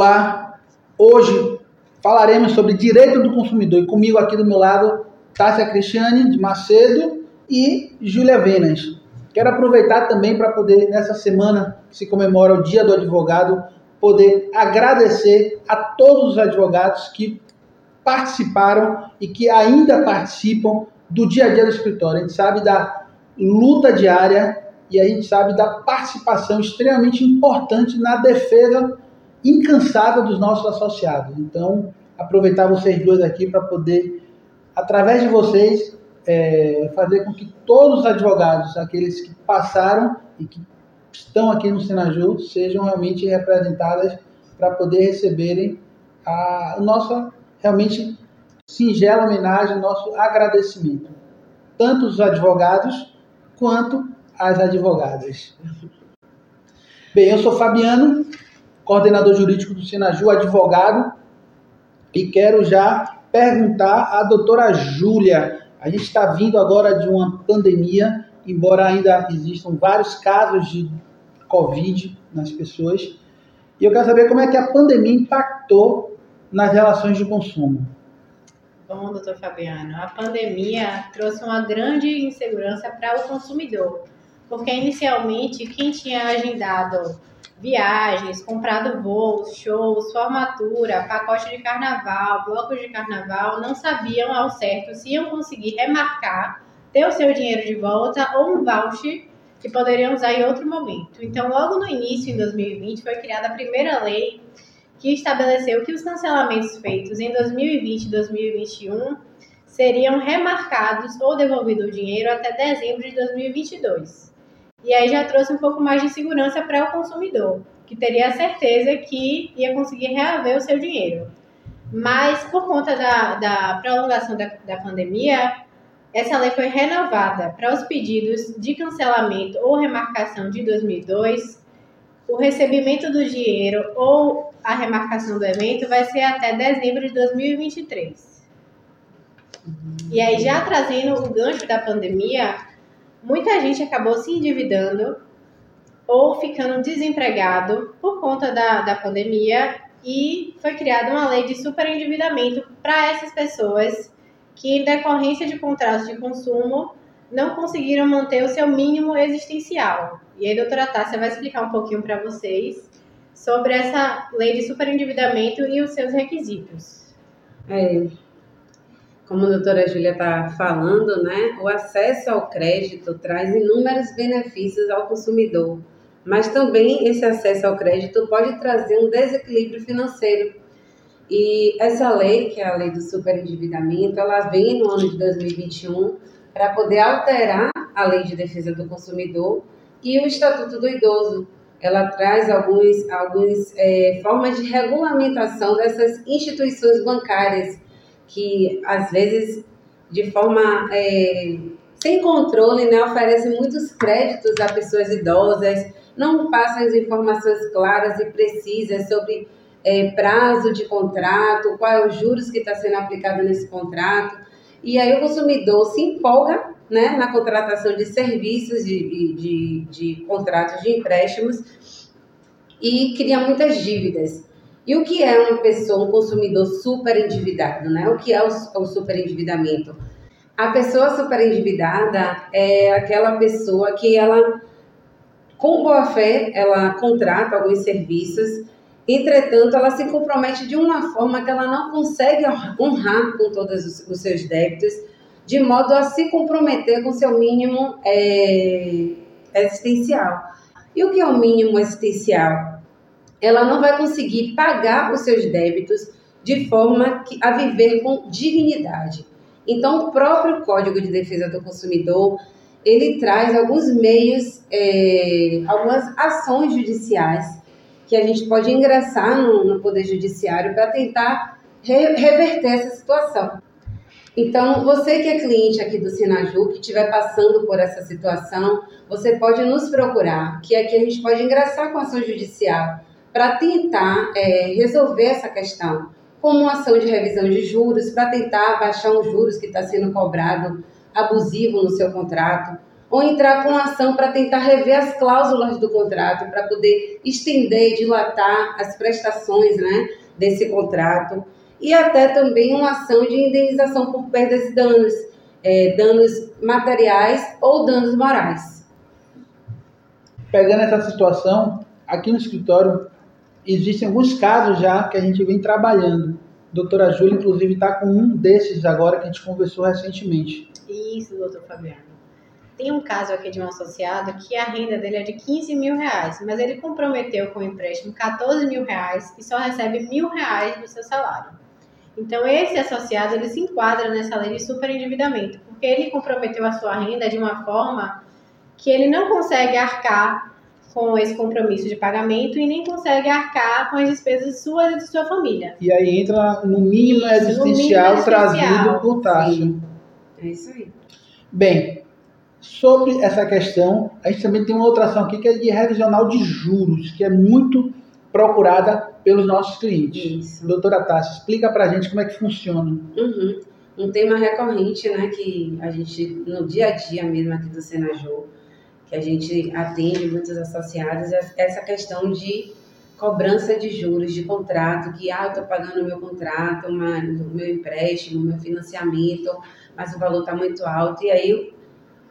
Olá, hoje falaremos sobre direito do consumidor e comigo aqui do meu lado, Tássia Cristiane de Macedo e Júlia Venas. Quero aproveitar também para poder, nessa semana que se comemora o Dia do Advogado, poder agradecer a todos os advogados que participaram e que ainda participam do dia a dia do escritório. A gente sabe da luta diária e a gente sabe da participação extremamente importante na defesa incansável dos nossos associados. Então, aproveitar vocês dois aqui para poder, através de vocês, é, fazer com que todos os advogados, aqueles que passaram e que estão aqui no Senaju, sejam realmente representadas para poder receberem a, nossa realmente singela homenagem, nosso agradecimento, tanto os advogados quanto as advogadas. Bem, eu sou Fabiano, coordenador jurídico do Senaju, advogado, e quero já perguntar à doutora Júlia. A gente está vindo agora de uma pandemia, embora ainda existam vários casos de Covid nas pessoas. E eu quero saber como é que a pandemia impactou nas relações de consumo. Bom, doutor Fabiano, a pandemia trouxe uma grande insegurança para o consumidor, porque inicialmente quem tinha agendado viagens, comprado voos, shows, formatura, pacote de carnaval, blocos de carnaval, não sabiam ao certo se iam conseguir remarcar, ter o seu dinheiro de volta ou um voucher que poderiam usar em outro momento. Então, logo no início, em 2020, foi criada a primeira lei que estabeleceu que os cancelamentos feitos em 2020 e 2021 seriam remarcados ou devolvido o dinheiro até dezembro de 2022. E aí já trouxe um pouco mais de segurança para o consumidor, que teria a certeza que ia conseguir reaver o seu dinheiro. Mas por conta da, da prolongação da, da pandemia, essa lei foi renovada para os pedidos de cancelamento ou remarcação de 2002. O recebimento do dinheiro ou a remarcação do evento vai ser até dezembro de 2023. E aí, já trazendo o gancho da pandemia, muita gente acabou se endividando ou ficando desempregado por conta da, da pandemia e foi criada uma lei de superendividamento para essas pessoas que, em decorrência de contratos de consumo, não conseguiram manter o seu mínimo existencial. E aí, doutora Tássia vai explicar um pouquinho para vocês sobre essa lei de superendividamento e os seus requisitos. É, como a doutora Júlia está falando, né, o acesso ao crédito traz inúmeros benefícios ao consumidor, mas também esse acesso ao crédito pode trazer um desequilíbrio financeiro. E essa lei, que é a lei do superendividamento, ela vem no ano de 2021 para poder alterar a lei de defesa do consumidor e o Estatuto do Idoso. Ela traz alguns, algumas é, formas de regulamentação dessas instituições bancárias que às vezes de forma é, sem controle, né, oferece muitos créditos a pessoas idosas, não passam as informações claras e precisas sobre é, prazo de contrato, qual é os juros que está sendo aplicado nesse contrato. E aí o consumidor se empolga né, na contratação de serviços, de, de, de contratos de empréstimos e cria muitas dívidas. E o que é uma pessoa, um consumidor super endividado, né? O que é o, o super endividamento? A pessoa super endividada é aquela pessoa que ela, com boa fé, ela contrata alguns serviços, entretanto, ela se compromete de uma forma que ela não consegue honrar com todos os, os seus débitos, de modo a se comprometer com seu mínimo é, existencial. E o que é o mínimo existencial? Ela não vai conseguir pagar os seus débitos de forma a viver com dignidade. Então, o próprio Código de Defesa do Consumidor ele traz alguns meios, é, algumas ações judiciais que a gente pode ingressar no, no Poder Judiciário para tentar re, reverter essa situação. Então, você que é cliente aqui do Sinaju, que estiver passando por essa situação, você pode nos procurar, que aqui a gente pode ingressar com ação judicial para tentar é, resolver essa questão, como uma ação de revisão de juros, para tentar baixar os juros que está sendo cobrado abusivo no seu contrato, ou entrar com ação para tentar rever as cláusulas do contrato, para poder estender e dilatar as prestações né, desse contrato, e até também uma ação de indenização por perdas e danos, é, danos materiais ou danos morais. Pegando essa situação, aqui no escritório existem alguns casos já que a gente vem trabalhando. A doutora Júlia, inclusive, está com um desses agora que a gente conversou recentemente. Isso, doutor Fabiano. Tem um caso aqui de um associado que a renda dele é de 15 mil reais, mas ele comprometeu com o empréstimo 14 mil reais e só recebe mil reais do seu salário. Então, esse associado ele se enquadra nessa lei de superendividamento, porque ele comprometeu a sua renda de uma forma que ele não consegue arcar com esse compromisso de pagamento e nem consegue arcar com as despesas suas e de sua família. E aí entra no mínimo Isso, existencial, no mínimo trazido por taxa. Sim. É isso aí. Bem, sobre essa questão, a gente também tem uma outra ação aqui que é de revisional de juros, que é muito procurada pelos nossos clientes. Isso. Doutora Tassi, explica pra gente como é que funciona. Uhum. Um tema recorrente, né, que a gente, no dia a dia mesmo aqui do Senajor, que a gente atende muitos associados, é essa questão de cobrança de juros de contrato, que, ah, eu estou pagando o meu contrato, o meu empréstimo, o meu financiamento, mas o valor está muito alto, e aí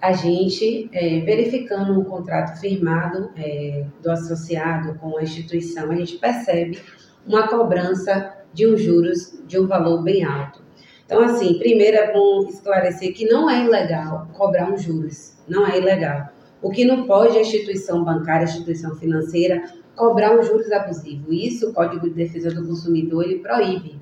a gente, é, verificando um contrato firmado é, do associado com a instituição, a gente percebe uma cobrança de um juros de um valor bem alto. Então, assim, primeiro é bom esclarecer que não é ilegal cobrar um juros, não é ilegal. O que não pode a instituição bancária, a instituição financeira, cobrar um juros abusivo. Isso o Código de Defesa do Consumidor ele proíbe.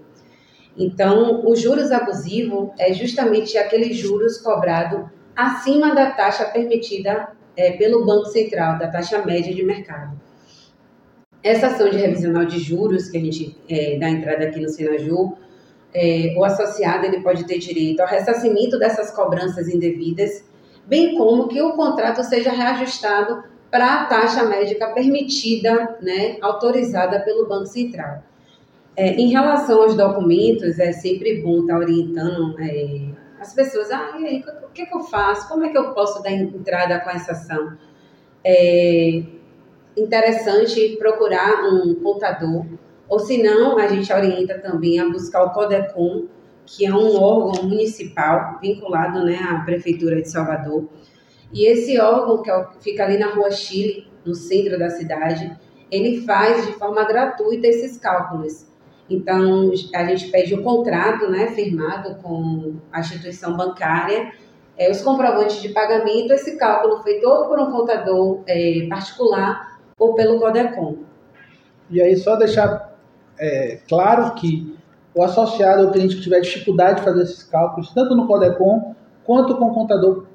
Então, o juros abusivo é justamente aquele juros cobrado acima da taxa permitida é, pelo Banco Central, da taxa média de mercado. Essa ação de revisional de juros que a gente é, dá entrada aqui no Senajur, é, o associado ele pode ter direito ao ressarcimento dessas cobranças indevidas, bem como que o contrato seja reajustado para a taxa médica permitida, né, autorizada pelo Banco Central. É, em relação aos documentos, é sempre bom estar orientando é, as pessoas. Ah, e aí, o que, que eu faço? Como é que eu posso dar entrada com essa ação? É interessante procurar um contador, ou se não, a gente orienta também a buscar o CODECOM, que é um órgão municipal vinculado né, à Prefeitura de Salvador. E esse órgão, que é o- fica ali na Rua Chile, no centro da cidade, ele faz de forma gratuita esses cálculos. Então, a gente pede o contrato né, firmado com a instituição bancária, é, os comprovantes de pagamento, esse cálculo feito ou por um contador é, particular ou pelo CODECOM. E aí, só deixar é, claro que o associado ou cliente que tiver dificuldade de fazer esses cálculos, tanto no Codecom quanto com o contador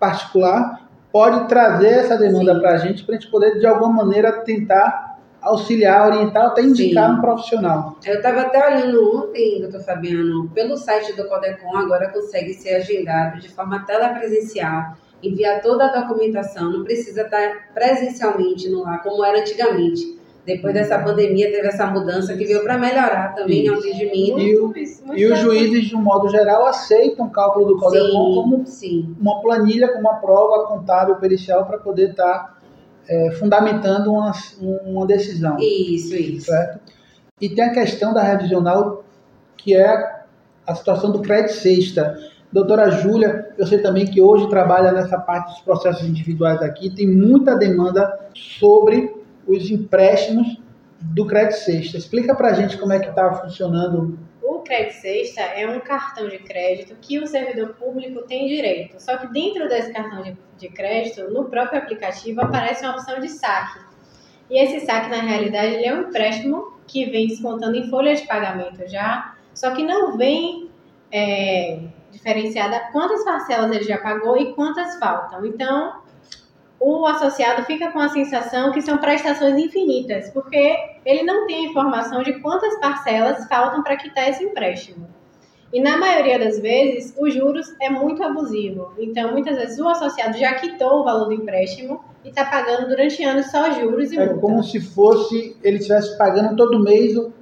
particular, pode trazer essa demanda para a gente, para a gente poder, de alguma maneira, tentar auxiliar, orientar, até indicar Sim. um profissional. Eu estava até olhando ontem, doutor Fabiano, pelo site do Codecom, agora consegue ser agendado de forma telepresencial, enviar toda a documentação, não precisa estar presencialmente no lar, como era antigamente. Depois dessa pandemia, teve essa mudança que veio para melhorar também o atendimento. E, o- e os juízes, de um modo geral, aceitam o cálculo do Codecom como Sim, sim. uma planilha, como uma prova contábil pericial para poder estar é, fundamentando uma, uma decisão. Isso, isso. certo? E tem a questão da revisional, que é a situação do crédito sexta. Doutora Júlia, eu sei também que hoje trabalha nessa parte dos processos individuais aqui, tem muita demanda sobre os empréstimos do crédito sexta. Explica pra gente como é que está funcionando. O crédito sexta é um cartão de crédito que o servidor público tem direito. Só que dentro desse cartão de, de crédito, no próprio aplicativo, aparece uma opção de saque. E esse saque, na realidade, ele é um empréstimo que vem descontando em folha de pagamento já, só que não vem é, diferenciada quantas parcelas ele já pagou e quantas faltam. Então, o associado fica com a sensação que são prestações infinitas, porque ele não tem informação de quantas parcelas faltam para quitar esse empréstimo. E na maioria das vezes, os juros é muito abusivo. Então, muitas vezes, o associado já quitou o valor do empréstimo e está pagando durante anos só juros e É multa. como se fosse ele estivesse pagando todo mês o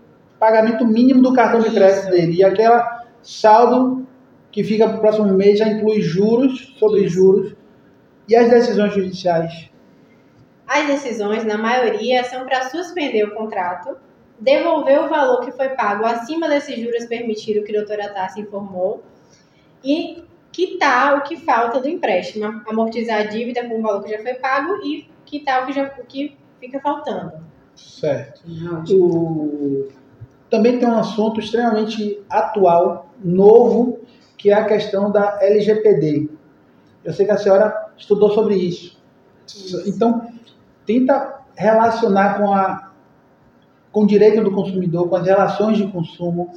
pagamento mínimo do cartão de crédito Isso. dele. E aquela saldo que fica para o próximo mês já inclui juros sobre Isso. juros E as decisões judiciais? As decisões, na maioria, são para suspender o contrato, devolver o valor que foi pago acima desses juros permitidos que a doutora Tassi informou e quitar o que falta do empréstimo, amortizar a dívida com o valor que já foi pago e quitar o que, já, o que fica faltando. Certo. O... Também tem um assunto extremamente atual, novo, que é a questão da LGPD. Eu sei que a senhora estudou sobre isso. Então, tenta relacionar com, a, com o direito do consumidor, com as relações de consumo.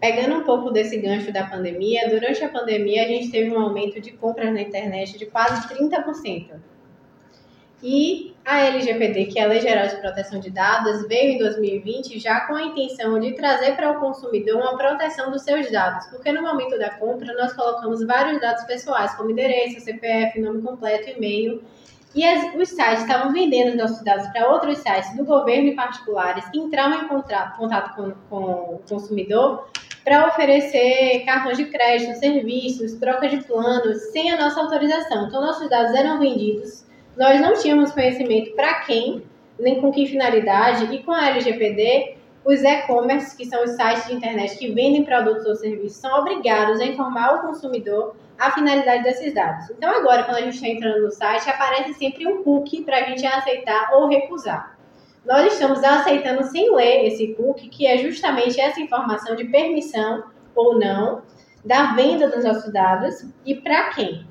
Pegando um pouco desse gancho da pandemia, durante a pandemia a gente teve um aumento de compras na internet de quase 30%. E a LGPD, que é a Lei Geral de Proteção de Dados, veio em 2020 já com a intenção de trazer para o consumidor uma proteção dos seus dados, porque no momento da compra nós colocamos vários dados pessoais, como endereço, CPF, nome completo, e-mail, e as, os sites estavam vendendo os nossos dados para outros sites do governo e particulares que entravam em contato, contato com, com o consumidor para oferecer cartões de crédito, serviços, troca de planos, sem a nossa autorização. Então, nossos dados eram vendidos nós não tínhamos conhecimento para quem, nem com que finalidade, e com a LGPD, os e-commerce, que são os sites de internet que vendem produtos ou serviços, são obrigados a informar o consumidor a finalidade desses dados. Então, agora, quando a gente está entrando no site, aparece sempre um cookie para a gente aceitar ou recusar. Nós estamos aceitando sem ler esse cookie, que é justamente essa informação de permissão ou não da venda dos nossos dados e para quem.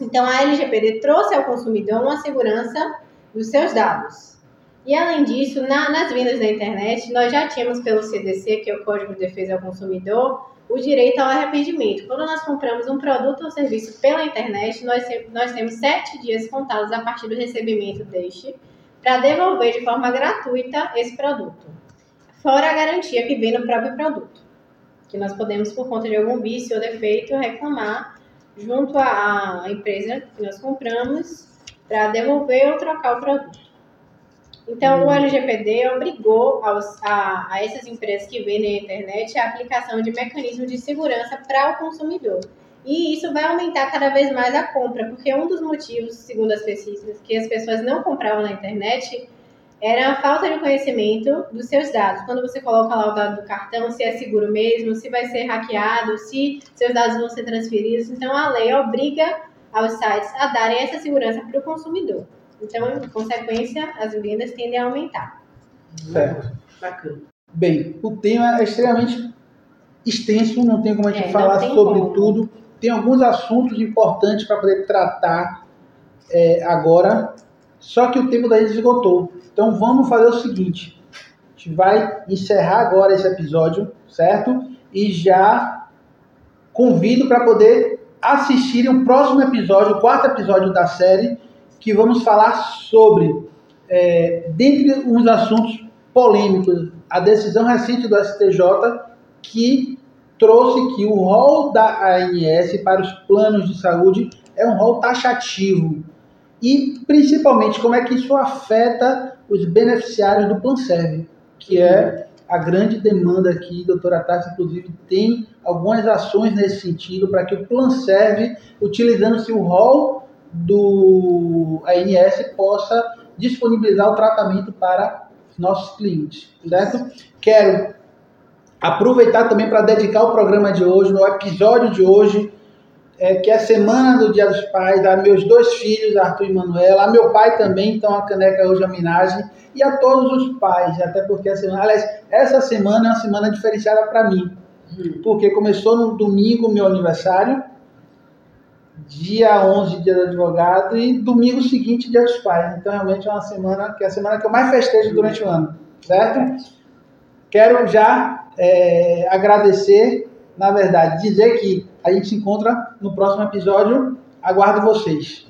Então, a LGPD trouxe ao consumidor uma segurança dos seus dados. E, além disso, na, nas vendas da internet, nós já tínhamos pelo CDC, que é o Código de Defesa ao Consumidor, o direito ao arrependimento. Quando nós compramos um produto ou serviço pela internet, nós, nós temos sete dias contados a partir do recebimento deste para devolver de forma gratuita esse produto. Fora a garantia que vem no próprio produto, que nós podemos, por conta de algum vício ou defeito, reclamar junto à empresa que nós compramos para devolver ou trocar o produto. Então, o LGPD obrigou aos, a, a essas empresas que vendem na internet a aplicação de mecanismos de segurança para o consumidor. E isso vai aumentar cada vez mais a compra, porque um dos motivos, segundo as pesquisas, que as pessoas não compravam na internet era a falta de conhecimento dos seus dados. Quando você coloca lá o dado do cartão, se é seguro mesmo, se vai ser hackeado, se seus dados vão ser transferidos. Então, a lei obriga aos sites a darem essa segurança para o consumidor. Então, em consequência, as vendas tendem a aumentar. Certo. Bacana. Bem, o tema é extremamente extenso, não tem como a gente é, falar sobre como. tudo. Tem alguns assuntos importantes para poder tratar é, agora, só que o tempo da gente esgotou. Então vamos fazer o seguinte: a gente vai encerrar agora esse episódio, certo? E já convido para poder assistirem o próximo episódio, o quarto episódio da série, que vamos falar sobre, é, dentre uns assuntos polêmicos, a decisão recente do STJ que trouxe que o rol da ANS para os planos de saúde é um rol taxativo. E principalmente como é que isso afeta os beneficiários do PlanServe, que é a grande demanda aqui, doutora Tassi, inclusive, tem algumas ações nesse sentido para que o PlanServe, utilizando-se o rol do ANS, possa disponibilizar o tratamento para nossos clientes, certo? Quero aproveitar também para dedicar o programa de hoje, no episódio de hoje, é, que é a semana do Dia dos Pais, a meus dois filhos, Arthur e Manuela, a meu pai também, então a caneca hoje é homenagem, e a todos os pais, até porque a semana, aliás, essa semana é uma semana diferenciada para mim, hum. porque começou no domingo, meu aniversário, dia 11, dia do advogado, e domingo seguinte, dia dos pais. Então, realmente é uma semana que é a semana que eu mais festejo durante o ano, certo? Quero já é, agradecer, na verdade, dizer que a gente se encontra no próximo episódio. Aguardo vocês.